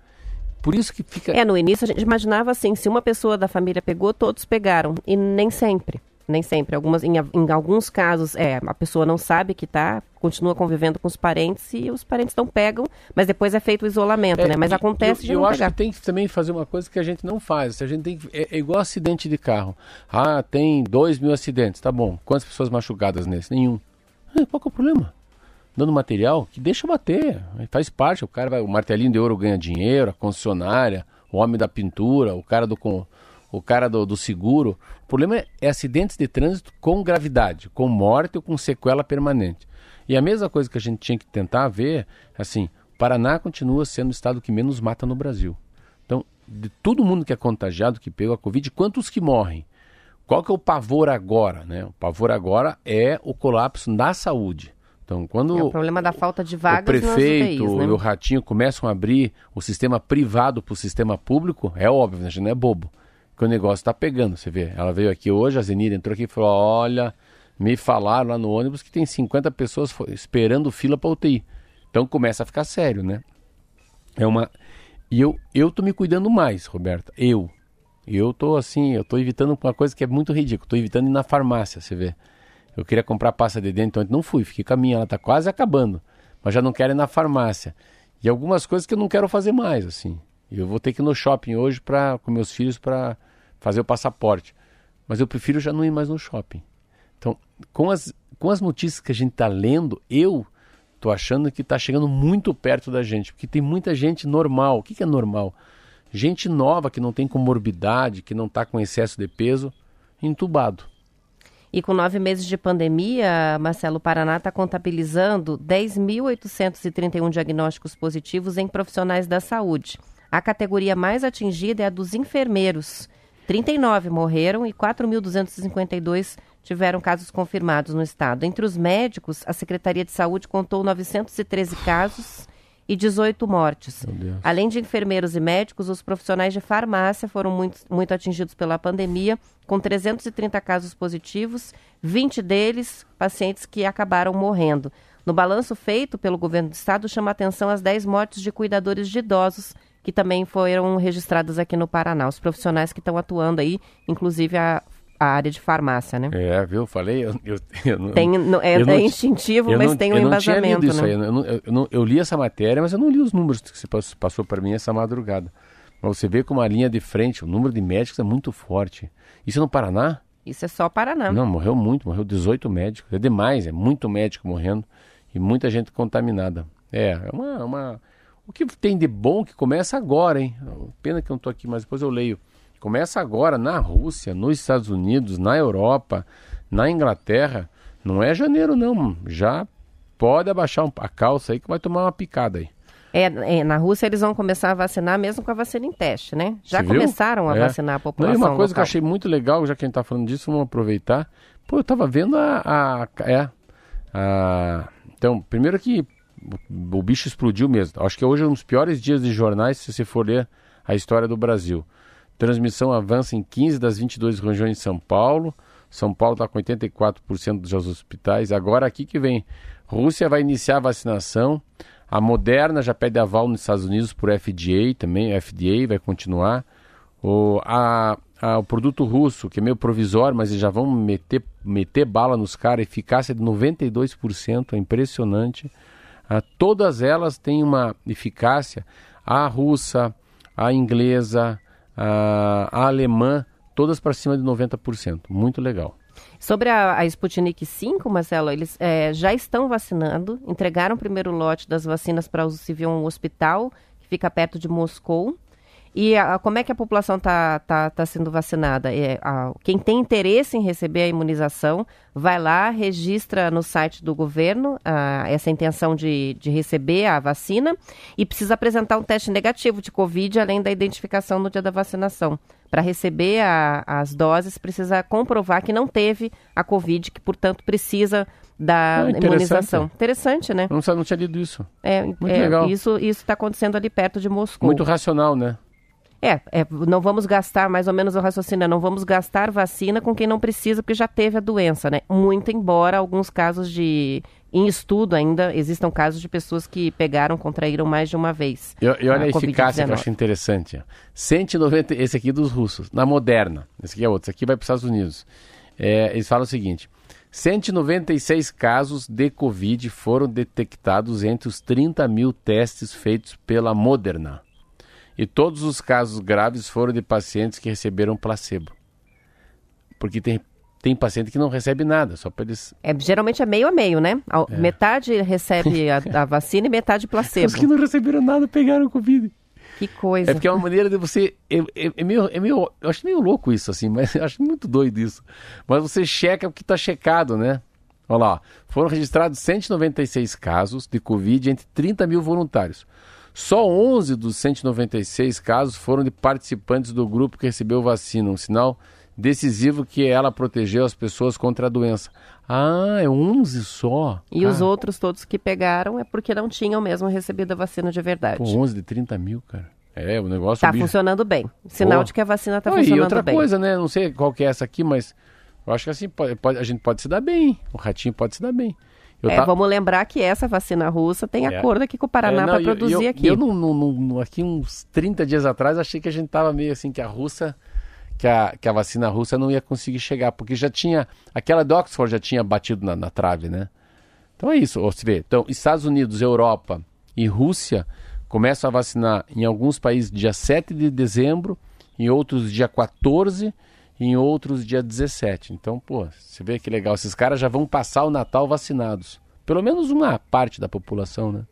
Por isso que fica. É, no início a gente imaginava assim, se uma pessoa da família pegou, todos pegaram. E nem sempre. Nem sempre. Algumas, em, em alguns casos, é, a pessoa não sabe que tá, continua convivendo com os parentes e os parentes não pegam, mas depois é feito o isolamento, né? Mas acontece eu, de eu acho pegar. que tem que também fazer uma coisa que a gente não faz. A gente tem que- é, é igual acidente de carro. Ah, tem dois mil acidentes, tá bom. Quantas pessoas machucadas nesse? Nenhum. Ah, qual que é o problema? Dando material, que deixa bater. Faz parte. O cara vai, o martelinho de ouro ganha dinheiro, a concessionária, o homem da pintura, o cara do com, o cara do, do seguro. O problema é, é acidentes de trânsito com gravidade, com morte ou com sequela permanente. E a mesma coisa que a gente tinha que tentar ver, assim, o Paraná continua sendo o estado que menos mata no Brasil. Então, de todo mundo que é contagiado, que pegou a Covid, quantos que morrem? Qual que é o pavor agora? Né? O pavor agora é o colapso na saúde. Então, quando É o problema da falta de o vagas prefeito nas UTIs, né? e o ratinho começam a abrir o sistema privado para o sistema público, é óbvio, né? a gente não é bobo. Que o negócio está pegando, você vê. Ela veio aqui hoje, a Zenira entrou aqui e falou: olha, me falaram lá no ônibus que tem 50 pessoas esperando fila para UTI. Então começa a ficar sério, né? É uma. E eu, eu tô me cuidando mais, Roberta. Eu. Eu tô assim, eu tô evitando uma coisa que é muito ridícula. Tô evitando ir na farmácia, você vê. Eu queria comprar pasta de dente, então não fui, fiquei com a minha, ela tá quase acabando. Mas já não quero ir na farmácia. E algumas coisas que eu não quero fazer mais, assim. Eu vou ter que ir no shopping hoje pra, com meus filhos para fazer o passaporte. Mas eu prefiro já não ir mais no shopping. Então, com as, com as notícias que a gente está lendo, eu tô achando que está chegando muito perto da gente, porque tem muita gente normal. O que, que é normal? Gente nova que não tem comorbidade, que não está com excesso de peso, entubado. E com nove meses de pandemia, Marcelo, Paraná está contabilizando 10.831 diagnósticos positivos em profissionais da saúde. A categoria mais atingida é a dos enfermeiros. 39 morreram e 4.252 tiveram casos confirmados no estado. Entre os médicos, a Secretaria de Saúde contou 913 casos e 18 mortes. Além de enfermeiros e médicos, os profissionais de farmácia foram muito, muito atingidos pela pandemia, com 330 casos positivos, 20 deles pacientes que acabaram morrendo. No balanço feito pelo governo do estado, chama atenção as 10 mortes de cuidadores de idosos que também foram registradas aqui no Paraná. Os profissionais que estão atuando aí, inclusive a a área de farmácia, né? É, viu? Falei, eu, eu, eu não, tem, não, é, não, é, instintivo, mas não, tem um embasamento, né? Aí, eu, eu, li essa matéria, mas eu não li os números que você passou para mim essa madrugada. Mas você vê como a linha de frente, o número de médicos é muito forte. Isso é no Paraná? Isso é só Paraná. Não, morreu muito, morreu 18 médicos. É demais, é muito médico morrendo e muita gente contaminada. É, é uma, uma... O que tem de bom que começa agora, hein? Pena que eu não estou aqui, mas depois eu leio. Começa agora na Rússia, nos Estados Unidos, na Europa, na Inglaterra. Não é janeiro, não. Já pode abaixar um, a calça aí que vai tomar uma picada aí. É, é, na Rússia eles vão começar a vacinar mesmo com a vacina em teste, né? Já começaram a é. vacinar a população. Não, e uma coisa local. que eu achei muito legal, já que a gente está falando disso, vamos aproveitar. Pô, eu estava vendo a, a, é, a. Então, primeiro que o, o bicho explodiu mesmo. Acho que hoje é um dos piores dias de jornais se você for ler a história do Brasil. Transmissão avança em 15 das 22 regiões de São Paulo. São Paulo está com 84% dos hospitais. Agora aqui que vem. Rússia vai iniciar a vacinação. A Moderna já pede aval nos Estados Unidos por FDA também. A FDA vai continuar. O, a, a, o produto russo, que é meio provisório, mas eles já vão meter, meter bala nos caras. Eficácia de 92%. É impressionante. Ah, todas elas têm uma eficácia. A russa, a inglesa, a, a alemã, todas para cima de 90%. Muito legal. Sobre a, a Sputnik 5, Marcelo, eles é, já estão vacinando, entregaram o primeiro lote das vacinas para uso civil um hospital que fica perto de Moscou. E a, como é que a população está tá, tá sendo vacinada? É, a, quem tem interesse em receber a imunização, vai lá, registra no site do governo essa intenção de, de receber a vacina e precisa apresentar um teste negativo de Covid, além da identificação no dia da vacinação. Para receber as doses, precisa comprovar que não teve a Covid, que, portanto, precisa da ah, imunização. Interessante, né? Não, não tinha lido isso. É, Muito é, legal. Isso está acontecendo ali perto de Moscou. Muito racional, né? É, é, não vamos gastar, mais ou menos o raciocínio, é, não vamos gastar vacina com quem não precisa, porque já teve a doença, né? Muito embora alguns casos de. Em estudo ainda, existam casos de pessoas que pegaram, contraíram mais de uma vez. E, e olha a, a eficácia que eu acho interessante. 190, esse aqui dos russos, na Moderna, esse aqui é outro, esse aqui vai para os Estados Unidos. É, eles falam o seguinte: 196 casos de Covid foram detectados entre os 30 mil testes feitos pela Moderna e todos os casos graves foram de pacientes que receberam placebo. Porque tem, tem paciente que não recebe nada, só para eles. É, geralmente é meio a meio, né? É. Metade recebe a, a, vacina e metade placebo. Os que não receberam nada pegaram Covid. Que coisa. É porque é uma maneira de você. É, é, é, meio, é meio. Eu acho meio louco isso, assim, mas eu acho muito doido isso. Mas você checa o que está checado, né? Olha lá, foram registrados 196 casos de Covid entre 30 mil voluntários. Só 11 dos 196 casos foram de participantes do grupo que recebeu vacina, um sinal decisivo que ela protegeu as pessoas contra a doença. Ah, é 11 só? E os outros todos que pegaram é porque não tinham mesmo recebido a vacina de verdade. Pô, 11 de 30 mil, cara. É, o negócio... Está funcionando bem. Sinal Pô. de que a vacina está funcionando bem. E outra bem. coisa, né? Não sei qual que é essa aqui, mas eu acho que assim, pode, pode, a gente pode se dar bem. O ratinho pode se dar bem. É, tá... Vamos lembrar que essa vacina russa tem é. acordo aqui com o Paraná é, para produzir eu, aqui. Eu, não, não, não, aqui uns 30 dias atrás, achei que a gente estava meio assim, que a russa, que a, que a vacina russa não ia conseguir chegar, porque já tinha, aquela de Oxford já tinha batido na, na trave, né? Então é isso, você vê. Então, Estados Unidos, Europa e Rússia começam a vacinar em alguns países dia 7 de dezembro, em outros dia 14 em outros dia 17. Então, pô, você vê que legal. Esses caras já vão passar o Natal vacinados. Pelo menos uma parte da população, né?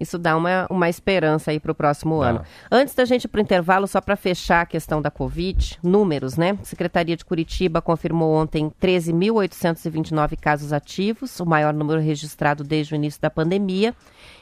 Isso dá uma, uma esperança aí para o próximo ano. Antes da gente ir para o intervalo, só para fechar a questão da Covid, números, né? Secretaria de Curitiba confirmou ontem 13.829 casos ativos, o maior número registrado desde o início da pandemia.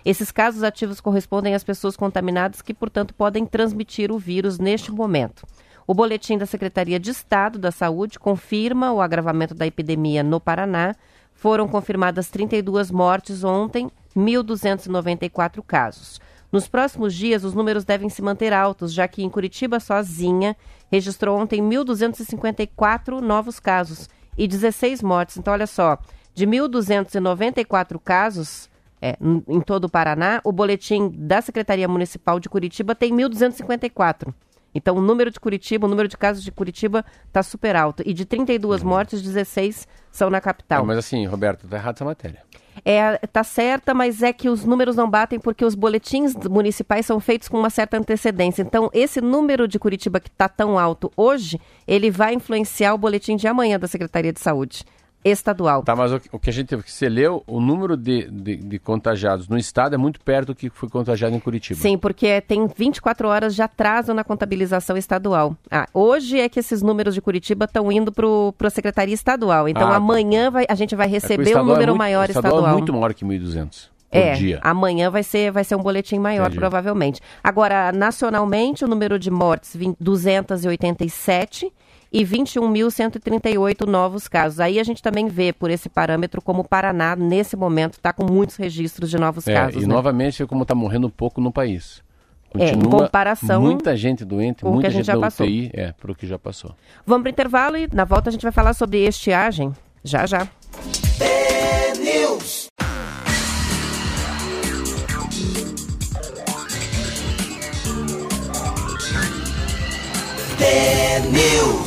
Esses casos ativos correspondem às pessoas contaminadas que, portanto, podem transmitir o vírus neste momento. O boletim da Secretaria de Estado da Saúde confirma o agravamento da epidemia no Paraná. Foram confirmadas 32 mortes ontem, 1.294 casos. Nos próximos dias, os números devem se manter altos, já que em Curitiba sozinha registrou ontem 1.254 novos casos e 16 mortes. Então, olha só, de 1.294 casos é, em todo o Paraná, o boletim da Secretaria Municipal de Curitiba tem 1.254. Então, o número de Curitiba, o número de casos de Curitiba está super alto. E de 32 uhum. mortes, 16 são na capital. É, mas assim, Roberto, está errado essa matéria. É, tá certa, mas é que os números não batem porque os boletins municipais são feitos com uma certa antecedência. Então, esse número de Curitiba que está tão alto hoje, ele vai influenciar o boletim de amanhã da Secretaria de Saúde estadual. Tá, mas o, o que a gente que você leu, o número de, de, de, contagiados no estado é muito perto do que foi contagiado em Curitiba. Sim, porque tem 24 horas de atraso na contabilização estadual. Ah, hoje é que esses números de Curitiba estão indo para a Secretaria Estadual. Então ah, tá. amanhã vai, a gente vai é receber é um número é muito, maior estadual. estadual. é muito maior que 1.200. É, dia. amanhã vai ser, vai ser um boletim maior, Entendi. provavelmente. Agora, nacionalmente, o número de mortes, 287 e 21.138 novos casos. Aí a gente também vê por esse parâmetro como o Paraná, nesse momento, está com muitos registros de novos é, casos. E né? novamente como está morrendo pouco no país. Continua é, em comparação muita gente doente, muita gente, gente da passou. UTI, é, para o que já passou. Vamos para o intervalo e na volta a gente vai falar sobre estiagem. Já, já. News.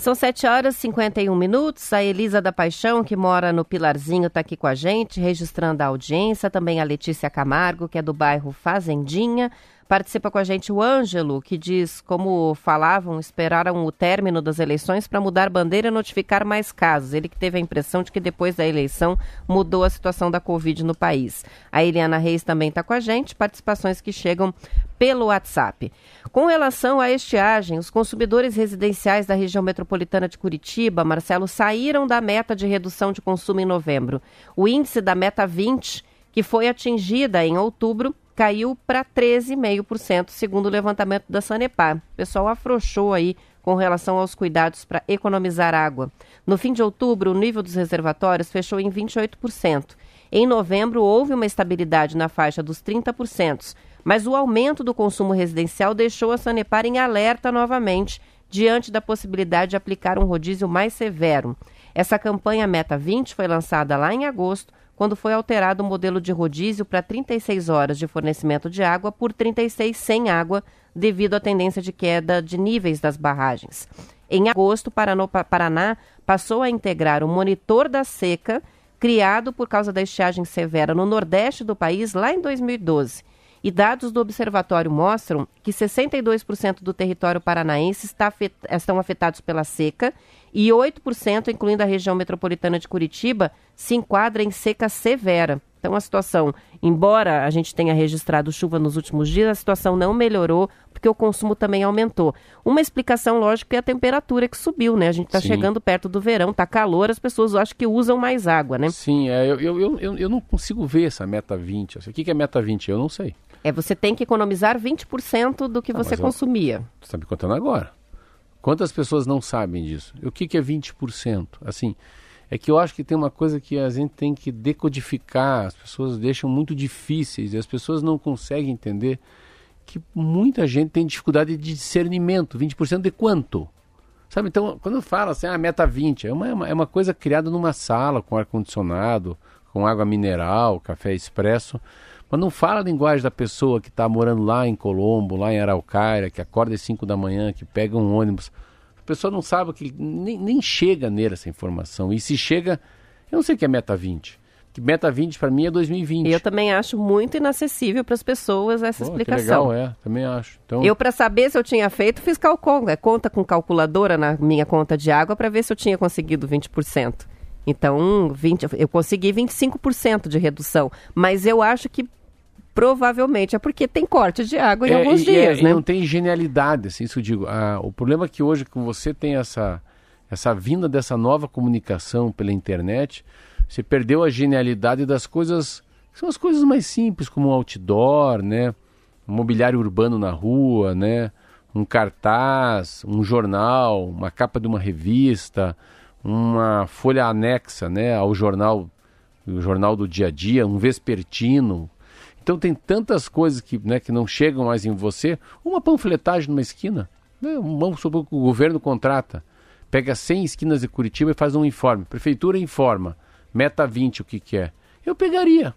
São 7 horas e 51 minutos. A Elisa da Paixão, que mora no Pilarzinho, está aqui com a gente, registrando a audiência. Também a Letícia Camargo, que é do bairro Fazendinha. Participa com a gente o Ângelo, que diz como falavam, esperaram o término das eleições para mudar bandeira e notificar mais casos. Ele que teve a impressão de que depois da eleição mudou a situação da Covid no país. A Eliana Reis também está com a gente, participações que chegam pelo WhatsApp. Com relação à estiagem, os consumidores residenciais da região metropolitana de Curitiba, Marcelo, saíram da meta de redução de consumo em novembro. O índice da meta 20, que foi atingida em outubro, caiu para 13,5%, segundo o levantamento da Sanepar. O pessoal afrouxou aí com relação aos cuidados para economizar água. No fim de outubro, o nível dos reservatórios fechou em 28%. Em novembro, houve uma estabilidade na faixa dos 30%, mas o aumento do consumo residencial deixou a Sanepar em alerta novamente, diante da possibilidade de aplicar um rodízio mais severo. Essa campanha Meta 20 foi lançada lá em agosto quando foi alterado o modelo de rodízio para 36 horas de fornecimento de água por 36 sem água, devido à tendência de queda de níveis das barragens. Em agosto, Paraná passou a integrar o monitor da seca, criado por causa da estiagem severa no nordeste do país lá em 2012. E dados do observatório mostram que 62% do território paranaense está afet estão afetados pela seca e 8%, incluindo a região metropolitana de Curitiba, se enquadra em seca severa. Então, a situação, embora a gente tenha registrado chuva nos últimos dias, a situação não melhorou porque o consumo também aumentou. Uma explicação, lógica, é a temperatura que subiu, né? A gente está chegando perto do verão, está calor, as pessoas acho que usam mais água, né? Sim, é, eu, eu, eu, eu não consigo ver essa meta 20. O que é meta 20? Eu não sei. É, você tem que economizar 20% do que ah, você consumia. Você está me contando agora. Quantas pessoas não sabem disso? O que, que é 20%? Assim, é que eu acho que tem uma coisa que a gente tem que decodificar, as pessoas deixam muito difíceis e as pessoas não conseguem entender que muita gente tem dificuldade de discernimento. 20% de quanto? Sabe, então, quando fala assim, ah, meta 20, é uma, é uma coisa criada numa sala com ar-condicionado, com água mineral, café expresso, mas não fala a linguagem da pessoa que está morando lá em Colombo, lá em Araucária, que acorda às 5 da manhã, que pega um ônibus. A pessoa não sabe que nem, nem chega nele essa informação. E se chega, eu não sei o que é meta 20. Que meta 20 para mim é 2020. Eu também acho muito inacessível para as pessoas essa Pô, explicação. legal, é, também acho. Então... Eu, para saber se eu tinha feito, fiz cálculo, é conta com calculadora na minha conta de água para ver se eu tinha conseguido 20%. Então, 20, eu consegui 25% de redução. Mas eu acho que provavelmente é porque tem corte de água em é, alguns e, dias, é, né? Não tem genialidade, assim, isso eu digo. Ah, o problema é que hoje, com você tem essa, essa vinda dessa nova comunicação pela internet, você perdeu a genialidade das coisas, são as coisas mais simples, como um outdoor, né? Um mobiliário urbano na rua, né? Um cartaz, um jornal, uma capa de uma revista, uma folha anexa, né? Ao jornal o jornal do dia a dia, um vespertino. Então tem tantas coisas que, né, que não chegam mais em você. Uma panfletagem numa esquina, né, vamos supor que o governo contrata, pega 100 esquinas de Curitiba e faz um informe. Prefeitura informa, meta 20 o que, que é. Eu pegaria.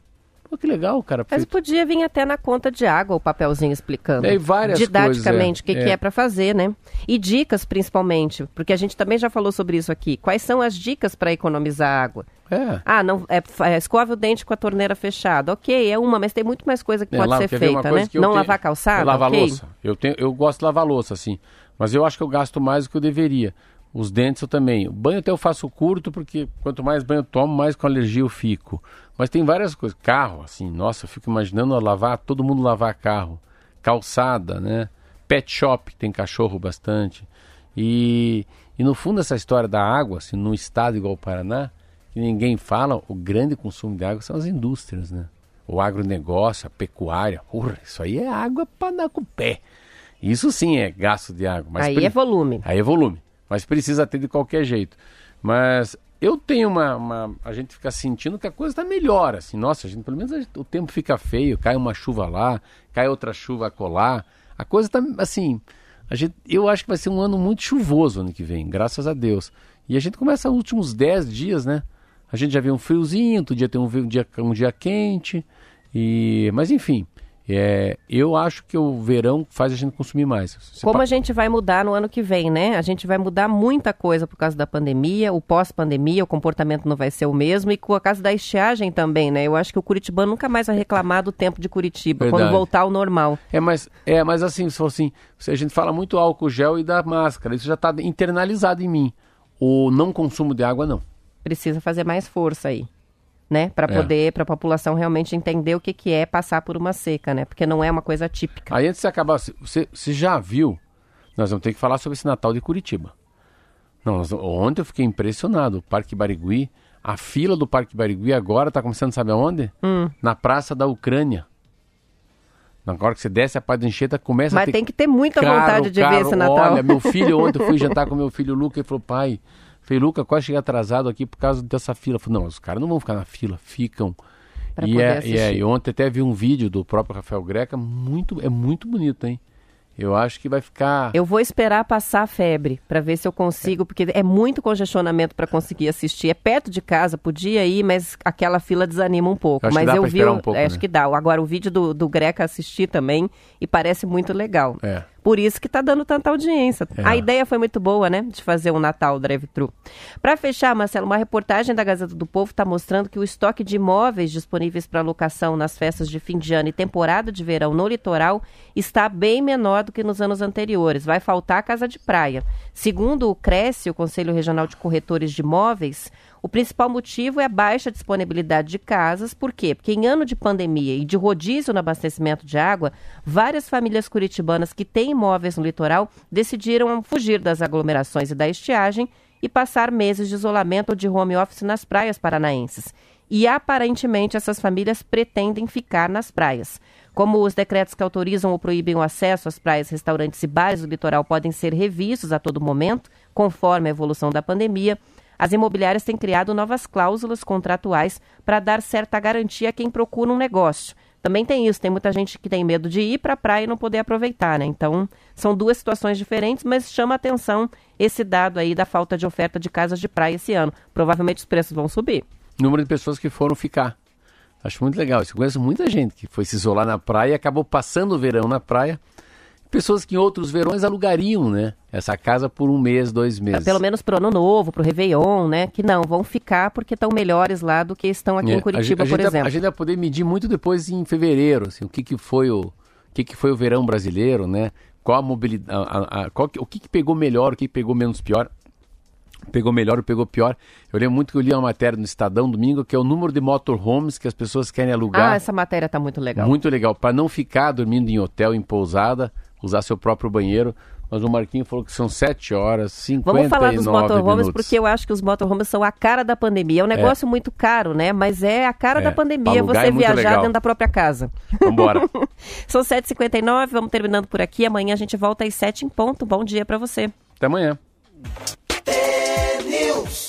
Pô, que legal, cara. Mas podia vir até na conta de água o papelzinho explicando. É, várias didaticamente coisas, o que, é, que é. é para fazer, né? E dicas principalmente, porque a gente também já falou sobre isso aqui. Quais são as dicas para economizar água? É. Ah, não, é, é, escova o dente com a torneira fechada. Ok, é uma, mas tem muito mais coisa que É, pode lá, ser feita, né? Não tenho- lavar calçada, É lavar ok? louça. Eu, tenho, eu gosto de lavar louça, assim. Mas eu acho que eu gasto mais do que eu deveria. Os dentes eu também. O banho até eu faço curto, porque quanto mais banho eu tomo, mais com alergia eu fico. Mas tem várias coisas. Carro, assim, nossa, eu fico imaginando lavar, todo mundo lavar carro. Calçada, né? Pet shop, tem cachorro bastante. E, e no fundo essa história da água, assim, num estado igual o Paraná, que ninguém fala, o grande consumo de água são as indústrias, né? O agronegócio, a pecuária. Porra, isso aí é água para dar com o pé. Isso sim é gasto de água. Mas Aí pre- é volume. Aí é volume. Mas precisa ter de qualquer jeito. Mas eu tenho uma. uma- a gente fica sentindo que a coisa está melhor. Assim. Nossa, gente, pelo menos gente- o tempo fica feio, cai uma chuva lá, cai outra chuva colar. A coisa está assim. A gente, eu acho que vai ser um ano muito chuvoso ano que vem, graças a Deus. E a gente começa os últimos 10 dias, né? A gente já vê um friozinho, outro dia tem um, um dia, um dia quente. E, mas enfim, é, eu acho que o verão faz a gente consumir mais. Você Como pa- a gente vai mudar no ano que vem, né? A gente vai mudar muita coisa por causa da pandemia, o pós-pandemia, o comportamento não vai ser o mesmo e por causa da estiagem também, né? Eu acho que o Curitibano nunca mais vai reclamar do tempo de Curitiba, Verdade. quando voltar ao normal. É, mas, é, mas assim, se for assim, a gente fala muito álcool gel e da máscara, isso já está internalizado em mim. O não consumo de água, não. Precisa fazer mais força aí, né? Para É. poder, para a população realmente entender o que, que é passar por uma seca, né? Porque não é uma coisa típica. Aí antes de acabar, você, você- você já viu? Nós vamos ter que falar sobre esse Natal de Curitiba. Não, nós- ontem eu fiquei impressionado. O Parque Barigui, a fila do Parque Barigui agora está começando, sabe aonde? Hum. Na Praça da Ucrânia. Agora que você desce a Padre Anchieta, começa a Mas ter tem que ter muita Caro, vontade de ver caro. esse Natal. Olha, meu filho, ontem eu fui jantar com meu filho Luca e falou, pai, falei, Luca, quase cheguei atrasado aqui por causa dessa fila. Falei, não, os caras não vão ficar na fila, ficam. Pra e, é, e, é, e ontem até vi um vídeo do próprio Rafael Greca, muito, é muito bonito, hein? Eu acho que vai ficar. Eu vou esperar passar a febre para ver se eu consigo, porque é muito congestionamento para conseguir assistir. É perto de casa, podia ir, mas aquela fila desanima um pouco. Acho mas dá eu vi, um pouco, é, acho né? que dá. Agora o vídeo do, do Greca assisti também e parece muito legal. É. Por isso que tá dando tanta audiência. É. A ideia foi muito boa, né? De fazer um Natal drive-thru. Para fechar, Marcelo, uma reportagem da Gazeta do Povo está mostrando que o estoque de imóveis disponíveis para locação nas festas de fim de ano e temporada de verão no litoral está bem menor do que nos anos anteriores. Vai faltar casa de praia. Segundo o Cresce, o Conselho Regional de Corretores de Imóveis, o principal motivo é a baixa disponibilidade de casas. Por quê? Porque em ano de pandemia e de rodízio no abastecimento de água, várias famílias curitibanas que têm imóveis no litoral decidiram fugir das aglomerações e da estiagem e passar meses de isolamento ou de home office nas praias paranaenses. E aparentemente essas famílias pretendem ficar nas praias. Como os decretos que autorizam ou proíbem o acesso às praias, restaurantes e bares do litoral podem ser revistos a todo momento, conforme a evolução da pandemia, as imobiliárias têm criado novas cláusulas contratuais para dar certa garantia a quem procura um negócio. Também tem isso, tem muita gente que tem medo de ir para a praia e não poder aproveitar, né? Então, são duas situações diferentes, mas chama atenção esse dado aí da falta de oferta de casas de praia esse ano. Provavelmente os preços vão subir. Número de pessoas que foram ficar. Acho muito legal. Eu conheço muita gente que foi se isolar na praia e acabou passando o verão na praia. Pessoas que em outros verões alugariam, né? Essa casa por um mês, dois meses. Pelo menos pro ano novo, pro Réveillon, né? Que não, vão ficar porque estão melhores lá do que estão aqui É, em Curitiba, a por a, exemplo. A gente vai poder medir muito depois em fevereiro, assim, o que, que foi o, o que, que foi o verão brasileiro, né? Qual a mobilidade, a- a- a- qual o que, que pegou melhor, o que pegou menos pior. Pegou melhor ou pegou pior. Eu lembro muito que eu li uma matéria no Estadão domingo, que é o número de motorhomes que as pessoas querem alugar. Ah, essa matéria tá muito legal. Muito legal, para não ficar dormindo em hotel, em pousada, usar seu próprio banheiro. Mas o Marquinho falou que são 7 horas, 59 Vamos falar dos motorhomes, minutos. porque eu acho que os motorhomes são a cara da pandemia. É um negócio muito caro, né? Mas é a cara É, da pandemia você é viajar legal. dentro da própria casa. Vambora. São 7h59, vamos terminando por aqui. Amanhã a gente volta às 7 em ponto. Bom dia para você. Até amanhã. T-News.